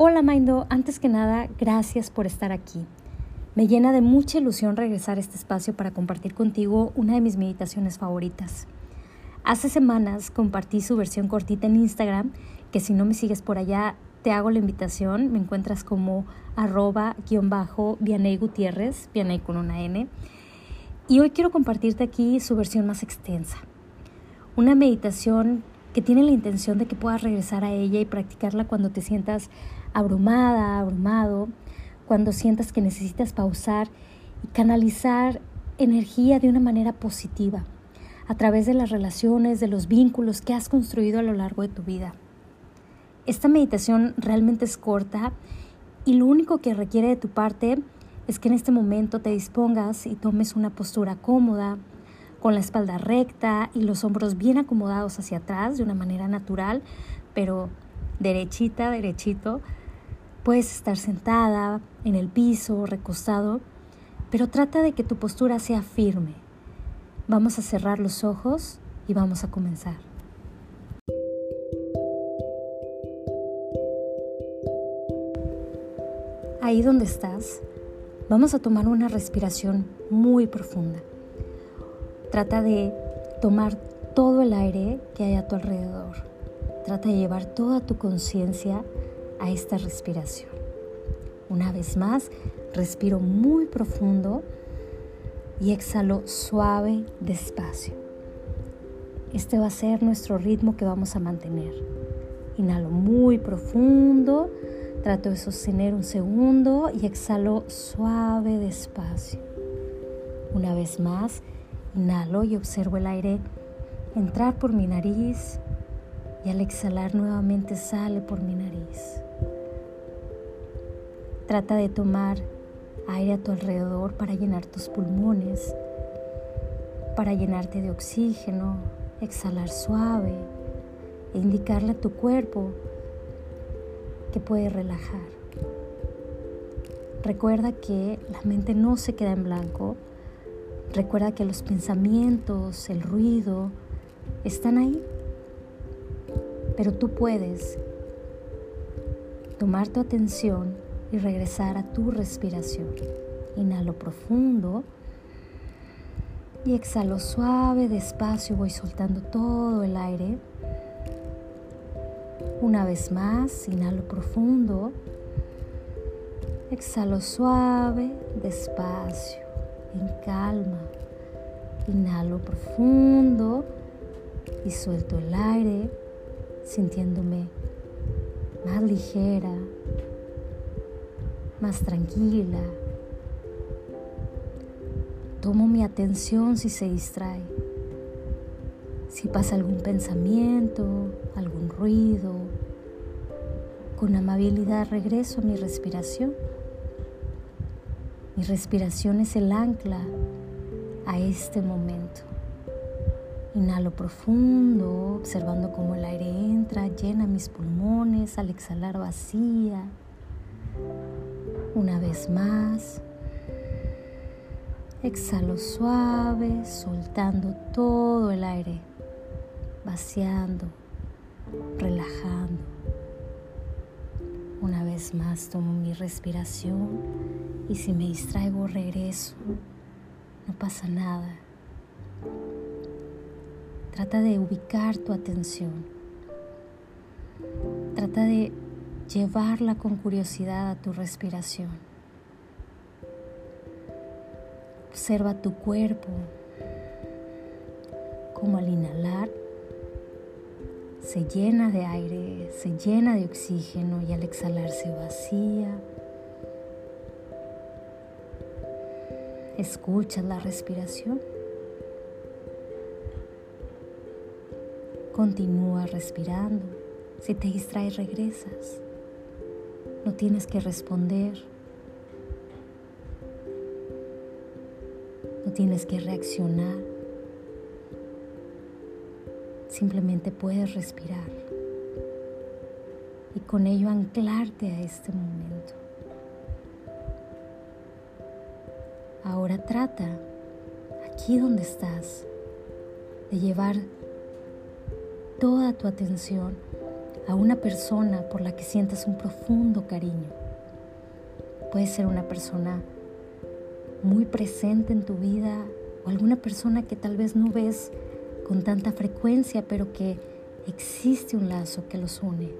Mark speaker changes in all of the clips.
Speaker 1: Hola Maindo, antes que nada, gracias por estar aquí. Me llena de mucha ilusión regresar a este espacio para compartir contigo una de mis meditaciones favoritas. Hace semanas compartí su versión cortita en Instagram, que si no me sigues por allá, te hago la invitación. Me encuentras como arroba guion bajo Vianey Gutiérrez, Vianey con una N. Y hoy quiero compartirte aquí su versión más extensa. Una meditación que tiene la intención de que puedas regresar a ella y practicarla cuando te sientas abrumada, abrumado, cuando sientas que necesitas pausar y canalizar energía de una manera positiva a través de las relaciones, de los vínculos que has construido a lo largo de tu vida. Esta meditación realmente es corta y lo único que requiere de tu parte es que en este momento te dispongas y tomes una postura cómoda, con la espalda recta y los hombros bien acomodados hacia atrás de una manera natural, pero derechita, derechito, Puedes estar sentada, en el piso, recostado, pero trata de que tu postura sea firme. Vamos a cerrar los ojos y vamos a comenzar. Ahí donde estás, vamos a tomar una respiración muy profunda. Trata de tomar todo el aire que hay a tu alrededor. Trata de llevar toda tu conciencia a esta respiración. Una vez más, respiro muy profundo y exhalo suave, despacio. Este va a ser nuestro ritmo que vamos a mantener. Inhalo muy profundo, trato de sostener un segundo y exhalo suave, despacio. Una vez más, inhalo y observo el aire entrar por mi nariz y al exhalar nuevamente sale por mi nariz. Trata de tomar aire a tu alrededor para llenar tus pulmones, para llenarte de oxígeno, exhalar suave e indicarle a tu cuerpo que puede relajar. Recuerda que la mente no se queda en blanco. Recuerda que los pensamientos, el ruido, están ahí. Pero tú puedes tomar tu atención y regresar a tu respiración. Inhalo profundo y exhalo suave, despacio, voy soltando todo el aire. Una vez más, inhalo profundo, exhalo suave, despacio, en calma. Inhalo profundo y suelto el aire, sintiéndome más ligera, más tranquila. Tomo mi atención si se distrae, si pasa algún pensamiento, algún ruido. Con amabilidad regreso a mi respiración. Mi respiración es el ancla a este momento. Inhalo profundo, observando cómo el aire entra, llena mis pulmones, al exhalar vacía. Una vez más. Exhalo suave, soltando todo el aire, vaciando, relajando. Una vez más tomo mi respiración y si me distraigo regreso. No pasa nada. Trata de ubicar tu atención. Trata de llevarla con curiosidad a tu respiración. Observa tu cuerpo, como al inhalar se llena de aire, se llena de oxígeno y al exhalar se vacía. Escucha la respiración. Continúa respirando. Si te distraes, regresas. No tienes que responder. No tienes que reaccionar. Simplemente puedes respirar y con ello anclarte a este momento. Ahora trata, aquí donde estás, de llevar toda tu atención a una persona por la que sientas un profundo cariño. Puede ser una persona muy presente en tu vida o alguna persona que tal vez no ves con tanta frecuencia, pero que existe un lazo que los une.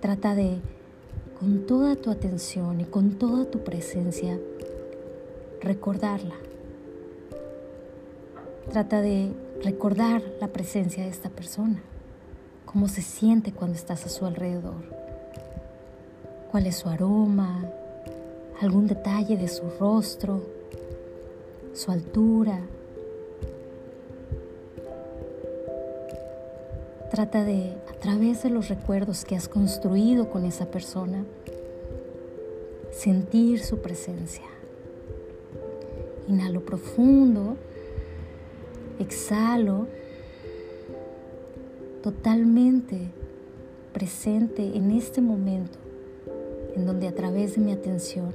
Speaker 1: Trata de, con toda tu atención y con toda tu presencia, recordarla. Trata de recordar la presencia de esta persona, cómo se siente cuando estás a su alrededor, cuál es su aroma, algún detalle de su rostro, su altura. Trata de, a través de los recuerdos que has construido con esa persona, sentir su presencia. Inhalo profundo, exhalo, totalmente presente en este momento en donde a través de mi atención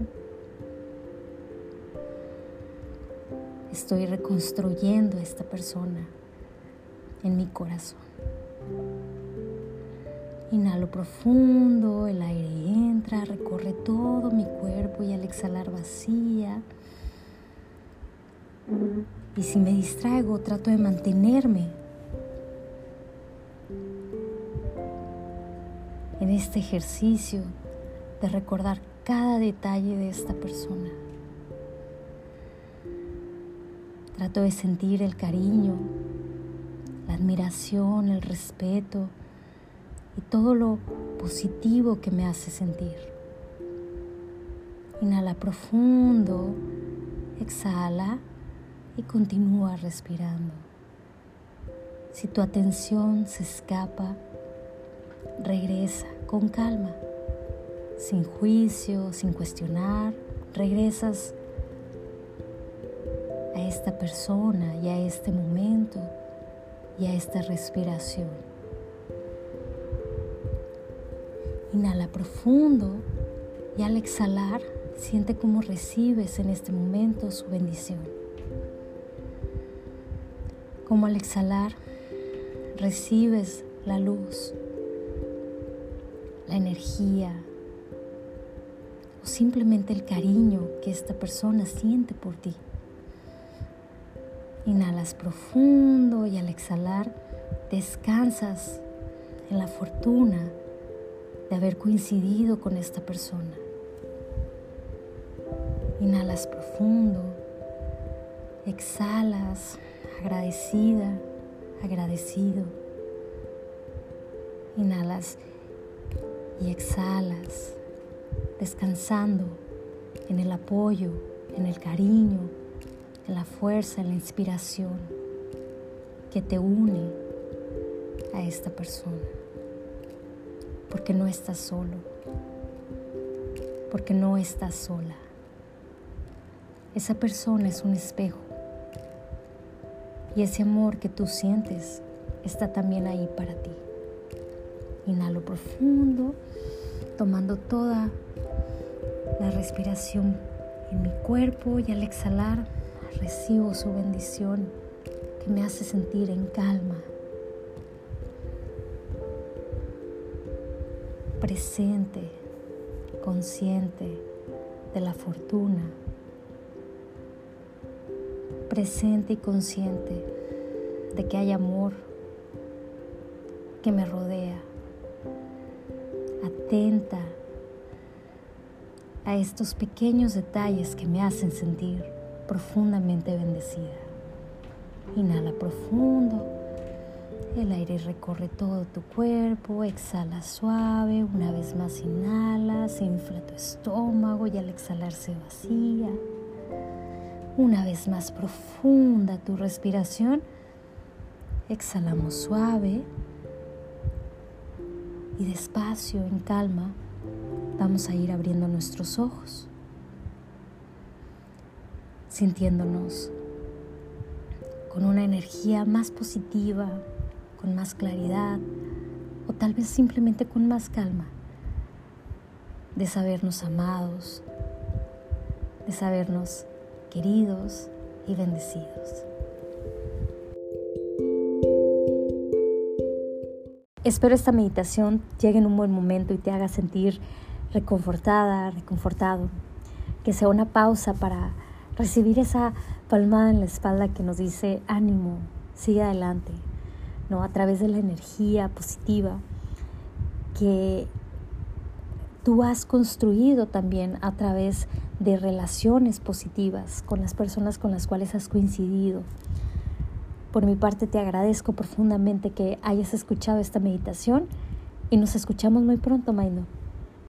Speaker 1: estoy reconstruyendo a esta persona en mi corazón. Inhalo profundo, el aire entra, recorre todo mi cuerpo y al exhalar vacía. Y si me distraigo, trato de mantenerme en este ejercicio de recordar cada detalle de esta persona. Trato de sentir el cariño, la admiración, el respeto y todo lo positivo que me hace sentir. Inhala profundo, exhala y continúa respirando. Si tu atención se escapa, regresa con calma sin juicio, sin cuestionar, regresas a esta persona y a este momento y a esta respiración. Inhala profundo y al exhalar siente cómo recibes en este momento su bendición. Como al exhalar recibes la luz, la energía, o simplemente el cariño que esta persona siente por ti. Inhalas profundo y al exhalar descansas en la fortuna de haber coincidido con esta persona. Inhalas profundo, exhalas agradecida, agradecido. Inhalas y exhalas descansando en el apoyo, en el cariño, en la fuerza, en la inspiración que te une a esta persona. Porque no estás solo, porque no estás sola. Esa persona es un espejo y ese amor que tú sientes está también ahí para ti. Inhalo profundo, tomando toda la respiración en mi cuerpo y al exhalar recibo su bendición que me hace sentir en calma, presente, consciente de la fortuna, presente y consciente de que hay amor que me rodea, atenta a estos pequeños detalles que me hacen sentir profundamente bendecida. Inhala profundo, el aire recorre todo tu cuerpo, exhala suave, una vez más inhala, se infla tu estómago y al exhalar se vacía. Una vez más profunda tu respiración, exhalamos suave y despacio, en calma, vamos a ir abriendo nuestros ojos, sintiéndonos con una energía más positiva, con más claridad o tal vez simplemente con más calma, de sabernos amados, de sabernos queridos y bendecidos. Espero esta meditación llegue en un buen momento y te haga sentir reconfortada, reconfortado. Que sea una pausa para recibir esa palmada en la espalda que nos dice ánimo, sigue adelante, ¿no? A través de la energía positiva que tú has construido también a través de relaciones positivas con las personas con las cuales has coincidido. Por mi parte te agradezco profundamente que hayas escuchado esta meditación y nos escuchamos muy pronto, Maino.